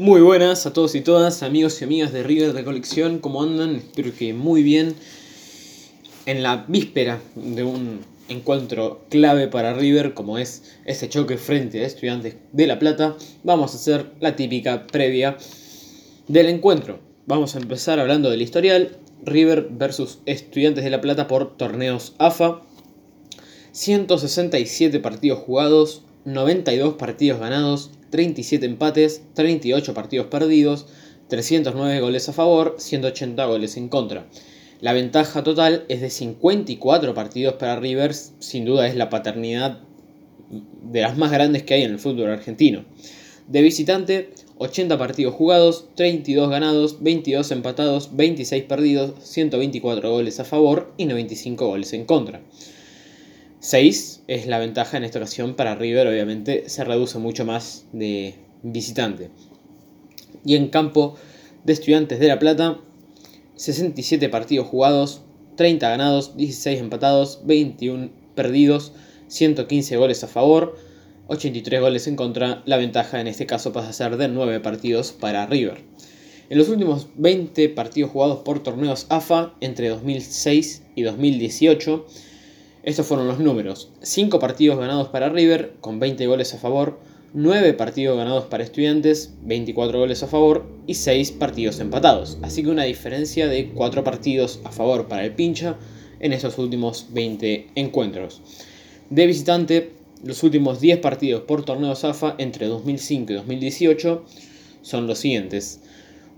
Muy buenas a todos y todas, amigos y amigas de River de Colección, ¿cómo andan? Espero que muy bien. En la víspera de un encuentro clave para River, como es ese choque frente a Estudiantes de La Plata, vamos a hacer la típica previa del encuentro. Vamos a empezar hablando del historial, River versus Estudiantes de La Plata por torneos AFA. 167 partidos jugados, 92 partidos ganados, 37 empates, 38 partidos perdidos, 309 goles a favor, 180 goles en contra. La ventaja total es de 54 partidos para Rivers, sin duda es la paternidad de las más grandes que hay en el fútbol argentino. De visitante, 80 partidos jugados, 32 ganados, 22 empatados, 26 perdidos, 124 goles a favor y 95 goles en contra. 6 es la ventaja en esta ocasión para River, obviamente se reduce mucho más de visitante. Y en campo de Estudiantes de La Plata, 67 partidos jugados, 30 ganados, 16 empatados, 21 perdidos, 115 goles a favor, 83 goles en contra. La ventaja en este caso pasa a ser de 9 partidos para River. En los últimos 20 partidos jugados por torneos AFA entre 2006 y 2018, estos fueron los números. 5 partidos ganados para River, con 20 goles a favor, 9 partidos ganados para Estudiantes, 24 goles a favor y 6 partidos empatados. Así que una diferencia de 4 partidos a favor para el pincha en estos últimos 20 encuentros. De visitante, los últimos 10 partidos por torneo AFA entre 2005 y 2018 son los siguientes.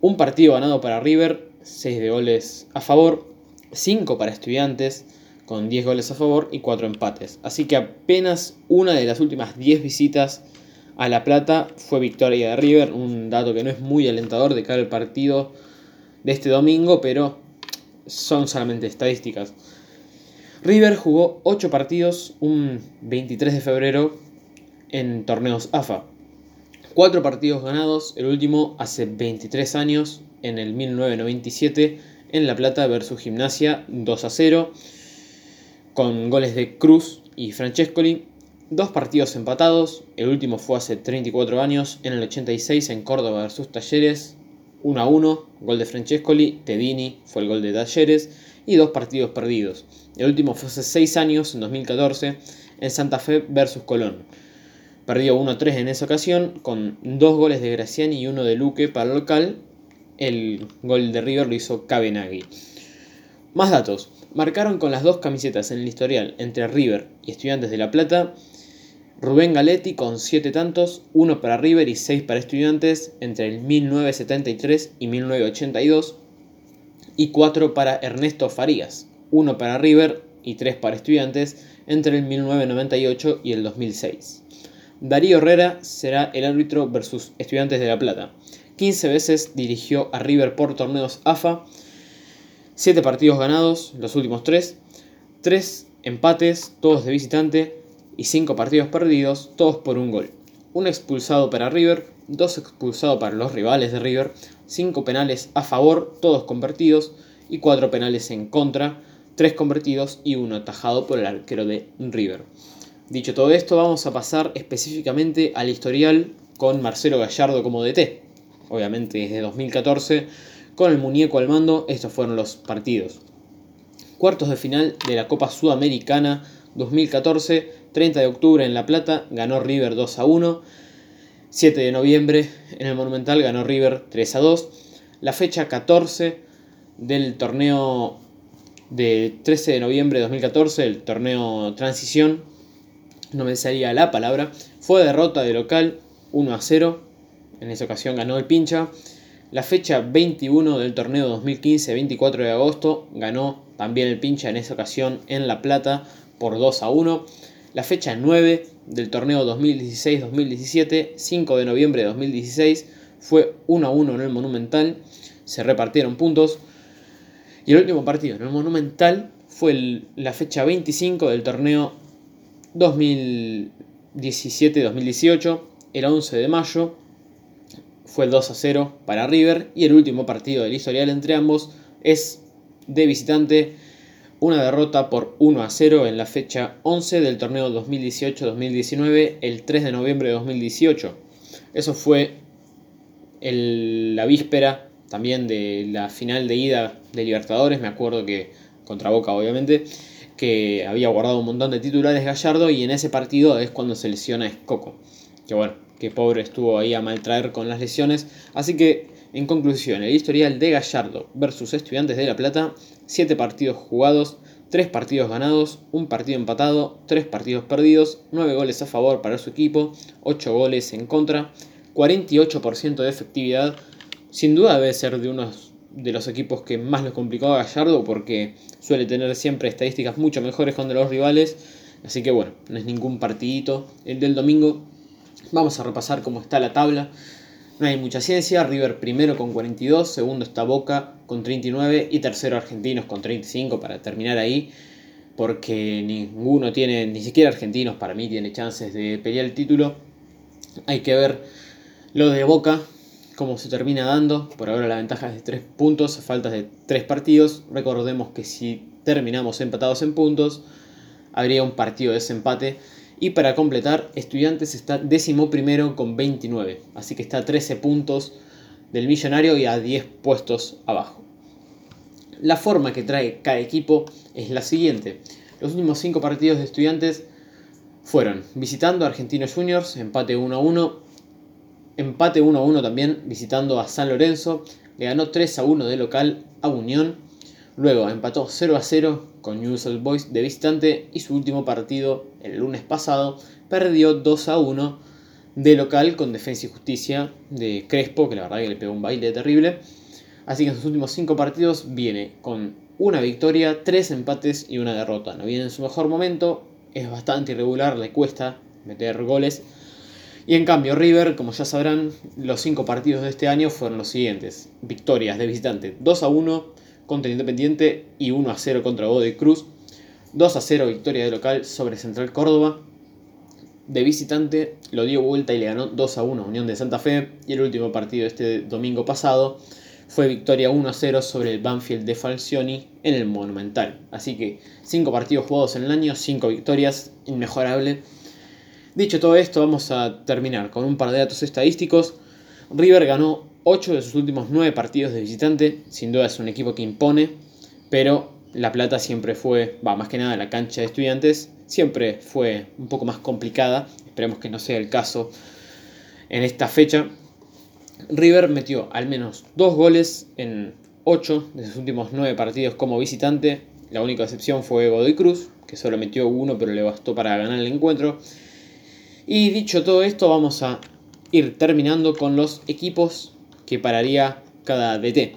Un partido ganado para River, 6 de goles a favor, 5 para Estudiantes, con 10 goles a favor y 4 empates. Así que apenas una de las últimas 10 visitas a La Plata fue victoria de River, un dato que no es muy alentador de cara al partido de este domingo, pero son solamente estadísticas. River jugó 8 partidos un 23 de febrero en torneos AFA. 4 partidos ganados, el último hace 23 años, en el 1997, en La Plata versus Gimnasia 2 a 0 con goles de Cruz y Francescoli. Dos partidos empatados, el último fue hace 34 años, en el 86 en Córdoba versus Talleres, 1 a 1, gol de Francescoli, Tedini fue el gol de Talleres, y dos partidos perdidos. El último fue hace 6 años, en 2014, en Santa Fe versus Colón. Perdió 1 a 3 en esa ocasión, con dos goles de Graciani y uno de Luque para el local. El gol de River lo hizo Cabenagui. Más datos. Marcaron con las dos camisetas en el historial entre River y Estudiantes de La Plata. Rubén Galetti con 7 tantos, 1 para River y 6 para Estudiantes entre el 1973 y 1982. Y 4 para Ernesto Farías, 1 para River y 3 para Estudiantes entre el 1998 y el 2006. Darío Herrera será el árbitro versus Estudiantes de La Plata. 15 veces dirigió a River por torneos AFA 7 partidos ganados, los últimos 3, 3 empates, todos de visitante, y 5 partidos perdidos, todos por un gol. Un expulsado para River, 2 expulsados para los rivales de River, 5 penales a favor, todos convertidos, y 4 penales en contra, 3 convertidos y 1 atajado por el arquero de River. Dicho todo esto, vamos a pasar específicamente al historial con Marcelo Gallardo como DT. Obviamente desde 2014 con el muñeco al mando, estos fueron los partidos. Cuartos de final de la Copa Sudamericana 2014, 30 de octubre en La Plata, ganó River 2 a 1. 7 de noviembre en el Monumental ganó River 3 a 2. La fecha 14 del torneo de 13 de noviembre de 2014, el torneo Transición, no me salía la palabra, fue derrota de local 1 a 0. En esa ocasión ganó el pincha. La fecha 21 del torneo 2015-24 de agosto ganó también el pincha en esa ocasión en La Plata por 2 a 1. La fecha 9 del torneo 2016-2017, 5 de noviembre de 2016, fue 1 a 1 en el Monumental. Se repartieron puntos. Y el último partido en el Monumental fue la fecha 25 del torneo 2017-2018, el 11 de mayo, fue 2 a 0 para River y el último partido del historial entre ambos es de visitante una derrota por 1 a 0 en la fecha 11 del torneo 2018-2019 el 3 de noviembre de 2018. Eso fue la víspera también de la final de ida de Libertadores, me acuerdo que contra Boca obviamente, que había guardado un montón de titulares Gallardo y en ese partido es cuando se lesiona Escoco. Que bueno, que pobre estuvo ahí a maltraer con las lesiones. Así que, en conclusión, el historial de Gallardo versus Estudiantes de La Plata, 7 partidos jugados, 3 partidos ganados, 1 partido empatado, 3 partidos perdidos, 9 goles a favor para su equipo, 8 goles en contra, 48% de efectividad. Sin duda debe ser de unos de los equipos que más le complicó a Gallardo porque suele tener siempre estadísticas mucho mejores contra los rivales. Así que bueno, no es ningún partidito el del domingo. Vamos a repasar cómo está la tabla. No hay mucha ciencia. River primero con 42, segundo está Boca con 39 y tercero Argentinos con 35 para terminar ahí. Porque ninguno tiene, ni siquiera Argentinos para mí tiene chances de pelear el título. Hay que ver lo de Boca, cómo se termina dando. Por ahora la ventaja es de 3 puntos, faltas de 3 partidos. Recordemos que si terminamos empatados en puntos, habría un partido de desempate. Y para completar, Estudiantes está décimo primero con 29. Así que está a 13 puntos del millonario y a 10 puestos abajo. La forma que trae cada equipo es la siguiente. Los últimos 5 partidos de Estudiantes fueron visitando a Argentinos Juniors, empate 1 a 1, empate 1 a 1 también visitando a San Lorenzo, le ganó 3 a 1 de local a Unión, luego empató 0 a 0 con Newell's Boys de visitante y su último partido el lunes pasado perdió 2 a 1 de local con Defensa y Justicia de Crespo, que la verdad que le pegó un baile terrible. Así que en sus últimos 5 partidos viene con una victoria, 3 empates y una derrota. No viene en su mejor momento, es bastante irregular, le cuesta meter goles y en cambio, River, como ya sabrán, los cinco partidos de este año fueron los siguientes. Victorias de visitante 2 a 1 contra Independiente y 1 a 0 contra Godoy Cruz. 2 a 0 victoria de local sobre Central Córdoba. De visitante lo dio vuelta y le ganó 2 a 1 Unión de Santa Fe. Y el último partido este domingo pasado fue victoria 1 a 0 sobre el Banfield de Falcioni en el Monumental. Así que 5 partidos jugados en el año, 5 victorias, inmejorable Dicho todo esto, vamos a terminar con un par de datos estadísticos. River ganó 8 de sus últimos 9 partidos de visitante, sin duda es un equipo que impone, pero La Plata siempre fue, va más que nada la cancha de estudiantes, siempre fue un poco más complicada, esperemos que no sea el caso en esta fecha. River metió al menos 2 goles en 8 de sus últimos 9 partidos como visitante, la única excepción fue Godoy Cruz, que solo metió uno pero le bastó para ganar el encuentro. Y dicho todo esto, vamos a ir terminando con los equipos que pararía cada DT.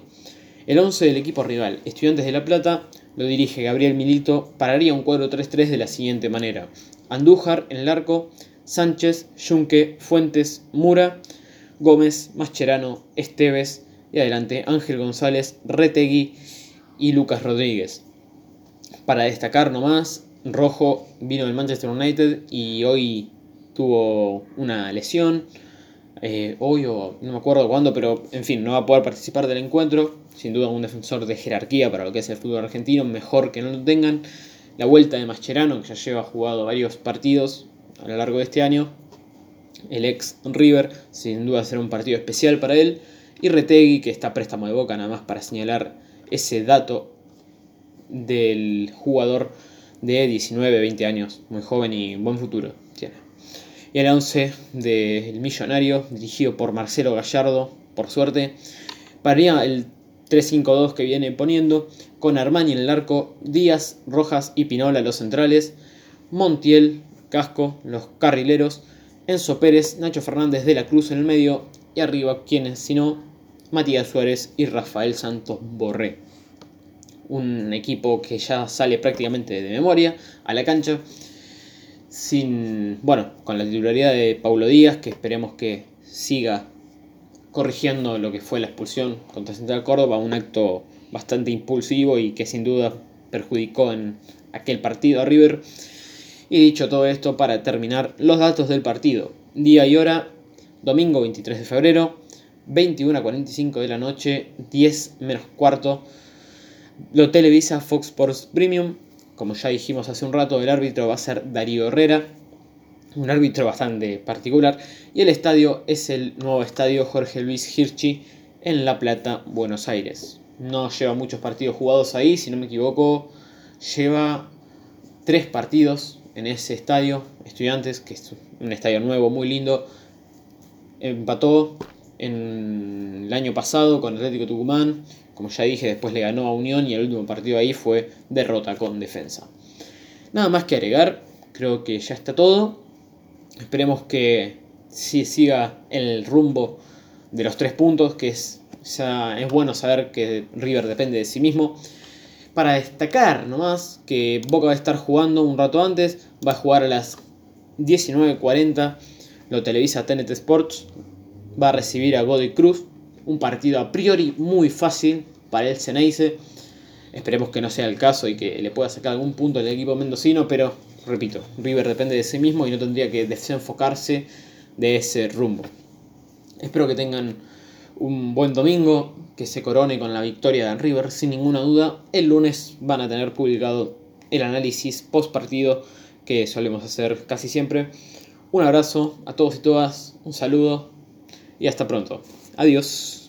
El 11 del equipo rival, Estudiantes de La Plata, lo dirige Gabriel Milito, pararía un cuadro 3-3 de la siguiente manera. Andújar en el arco, Sánchez, Yunque, Fuentes, Mura, Gómez, Mascherano, Esteves y adelante Ángel González, Retegui y Lucas Rodríguez. Para destacar nomás, Rojo vino del Manchester United y hoy tuvo una lesión. Eh, hoy o no me acuerdo cuándo, pero en fin, no va a poder participar del encuentro. Sin duda un defensor de jerarquía para lo que es el fútbol argentino, mejor que no lo tengan. La vuelta de Mascherano, que ya lleva jugado varios partidos a lo largo de este año. El ex River, sin duda será un partido especial para él. Y Retegui, que está préstamo de boca, nada más para señalar ese dato del jugador de 19, 20 años, muy joven y buen futuro. Y el 11 del Millonario, dirigido por Marcelo Gallardo, por suerte, pararía el 3-5-2 que viene poniendo, con Armani en el arco, Díaz, Rojas y Pinola los centrales, Montiel, Casco, los carrileros, Enzo Pérez, Nacho Fernández de la Cruz en el medio, y arriba, quienes si no, Matías Suárez y Rafael Santos Borré. Un equipo que ya sale prácticamente de memoria a la cancha sin, bueno, con la titularidad de Paulo Díaz, que esperemos que siga corrigiendo lo que fue la expulsión contra Central Córdoba, un acto bastante impulsivo y que sin duda perjudicó en aquel partido a River. Y dicho todo esto, para terminar, los datos del partido. Día y hora, domingo 23 de febrero, 21 a 45 de la noche, 10 menos cuarto. Lo televisa Fox Sports Premium, como ya dijimos hace un rato, el árbitro va a ser Darío Herrera. un árbitro bastante particular. Y el estadio es el nuevo estadio Jorge Luis Hirschi en La Plata, Buenos Aires. No lleva muchos partidos jugados ahí, si no me equivoco, lleva tres partidos en ese estadio, Estudiantes, que es un estadio nuevo, muy lindo. Empató en el año pasado con Atlético Tucumán. Como ya dije, después le ganó a Unión y el último partido ahí fue derrota con defensa. Nada más que agregar, creo que ya está todo. Esperemos que si siga el rumbo de los tres puntos, que es, es bueno saber que River depende de sí mismo. Para destacar nomás que Boca va a estar jugando un rato antes, va a jugar a las 19.40, lo televisa TNT Sports, va a recibir a Godoy Cruz, un partido a priori muy fácil para el Ceneice. Esperemos que no sea el caso y que le pueda sacar algún punto al equipo mendocino, pero repito, River depende de sí mismo y no tendría que desenfocarse de ese rumbo. Espero que tengan un buen domingo, que se corone con la victoria de River sin ninguna duda. El lunes van a tener publicado el análisis post partido que solemos hacer casi siempre. Un abrazo a todos y todas, un saludo y hasta pronto. Adiós.